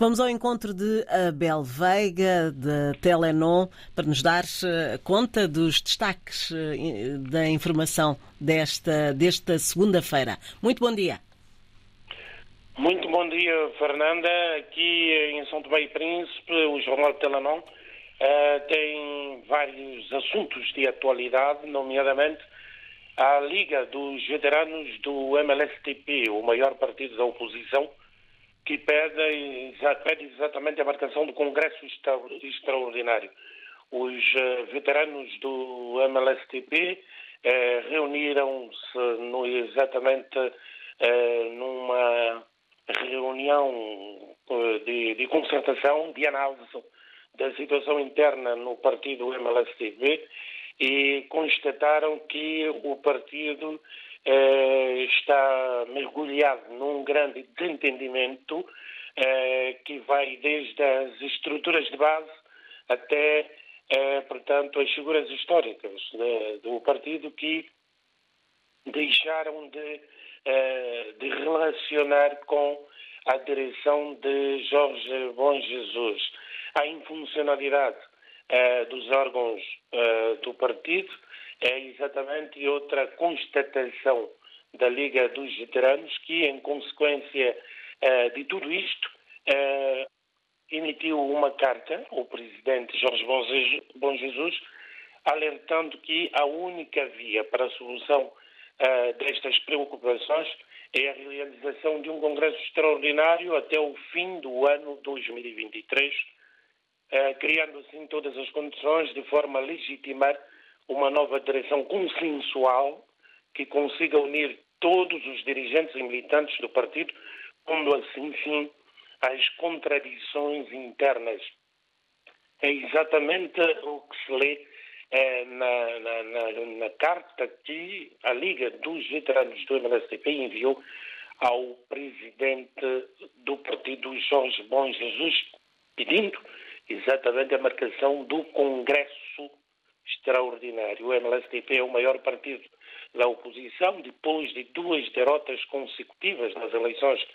Vamos ao encontro de Abel Veiga, da Telenon, para nos dar eh, conta dos destaques eh, da informação desta, desta segunda-feira. Muito bom dia. Muito bom dia, Fernanda. Aqui em São Tomé e Príncipe, o Jornal Telenon uh, tem vários assuntos de atualidade, nomeadamente a Liga dos Veteranos do MLSTP, o maior partido da oposição, que pede, pede exatamente a marcação do Congresso Extraordinário. Os uh, veteranos do MLSTP eh, reuniram-se exatamente eh, numa reunião eh, de, de, concertação, de análise da situação interna no partido MLSTP e constataram que o partido eh, está mergulhado num grande desentendimento eh, que vai desde as estruturas de base até, eh, portanto, as figuras históricas do partido que deixaram de, de relacionar com a direção de Jorge Bom Jesus. A infuncionalidade dos órgãos do partido é exatamente outra constatação da Liga dos Veteranos, que, em consequência uh, de tudo isto, uh, emitiu uma carta ao presidente Jorge Bom Jesus, alertando que a única via para a solução uh, destas preocupações é a realização de um congresso extraordinário até o fim do ano 2023, criando assim todas as condições de forma a legitimar uma nova direção consensual que consiga unir todos os dirigentes e militantes do partido, pondo assim fim às contradições internas. É exatamente o que se lê eh, na, na, na, na, carta que a Liga dos Veteranos do MLSTP enviou ao presidente do partido, Jorge Bom Jesus, pedindo exatamente a marcação do Congresso extraordinário. O MLSTP é o maior partido da oposição, depois de duas derrotas consecutivas nas eleições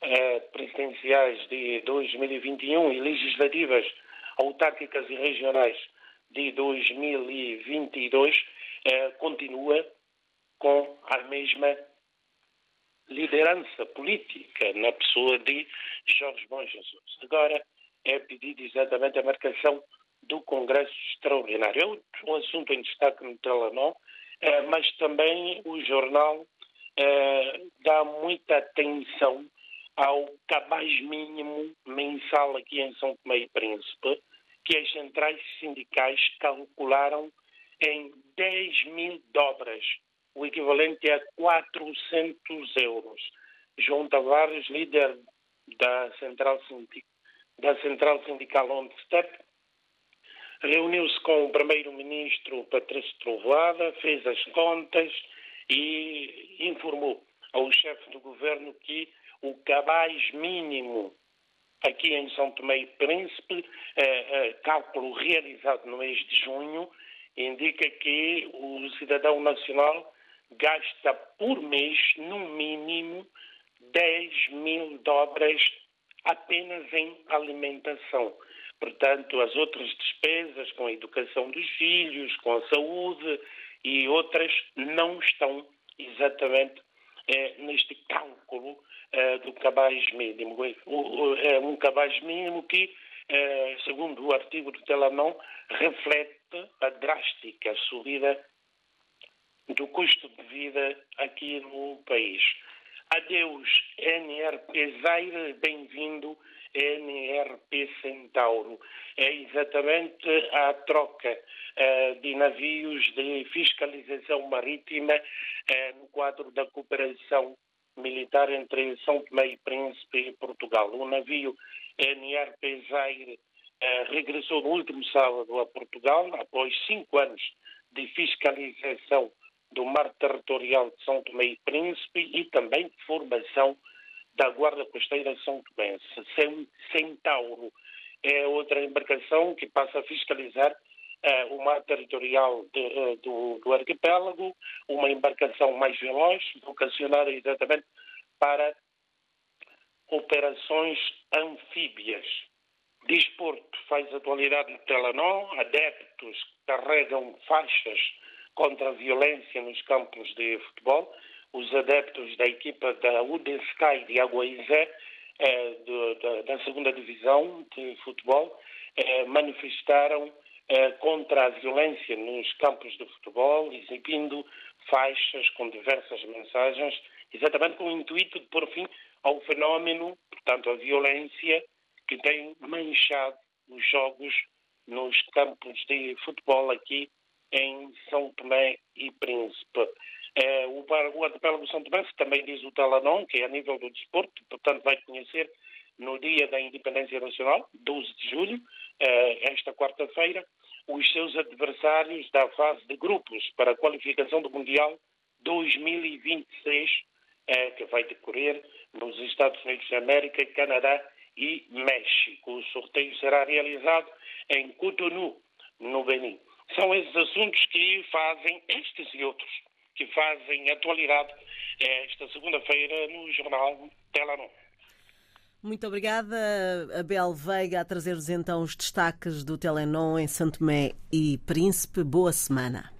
eh, presidenciais de 2021 e legislativas autárquicas e regionais de 2022, eh, continua com a mesma liderança política na pessoa de Jorge Bom Jesus. Agora é pedido exatamente a marcação do Congresso Extraordinário. É um assunto em destaque no Telenor, eh, mas também o jornal eh, dá muita atenção ao cabaz mínimo mensal aqui em São Tomé e Príncipe, que as centrais sindicais calcularam em 10 mil dobras, o equivalente a 400 euros. João Tavares, líder da Central, Sindical, da Central Sindical reuniu-se com o primeiro-ministro Patrício Trovoada, fez as contas e informou ao chefe do governo que o cabaz mínimo aqui em São Tomé e Príncipe, eh, eh, cálculo realizado no mês de junho, indica que o cidadão nacional gasta por mês, no mínimo, 10 mil dobras apenas em alimentação. Portanto, as outras despesas com a educação dos filhos, com a saúde e outras não estão exatamente eh, neste cálculo eh, do cabaz mínimo. É um cabaz mínimo que, eh, segundo o artigo do Telamão, reflete a drástica subida do custo de vida aqui no país. Adeus, NRP Zaire, bem-vindo NRP Centauro. É exatamente a troca uh, de navios de fiscalização marítima uh, no quadro da cooperação militar entre São Tomé e Príncipe e Portugal. O navio NRP Zaire uh, regressou no último sábado a Portugal, após cinco anos de fiscalização do mar territorial de São Tomé e Príncipe e também de formação da Guarda Costeira São Tomé. Centauro é outra embarcação que passa a fiscalizar uh, o mar territorial de, uh, do, do, arquipélago, uma embarcação mais veloz, vocacionada exatamente para operações anfíbias. Desporto faz atualidade no Telenor, adeptos carregam faixas contra a violência nos campos de futebol. Os adeptos da equipa da UDSky de Aguaizé, eh, da segunda divisão de futebol, eh, manifestaram eh, contra a violência nos campos de futebol, exibindo faixas com diversas mensagens, exatamente com o intuito de pôr fim ao fenómeno, portanto, a violência que tem manchado os jogos nos campos de futebol aqui em São Tomé e Príncipe. É, o, o arquipélago São Tomé também diz o Talanon, que é a nível do desporto, portanto vai conhecer no dia da Independência Nacional, 12 de julho, é, esta quarta-feira, os seus adversários da fase de grupos para a qualificação do Mundial 2026, é, que vai decorrer nos Estados Unidos da América, Canadá e México. O sorteio será realizado em Cotonou, no Benin. São esses assuntos que fazem, estes e outros, que fazem atualidade esta segunda-feira no jornal Telanon. Muito obrigada, Abel Veiga, a trazer-nos então os destaques do Telenon em Santo Tomé e Príncipe. Boa semana.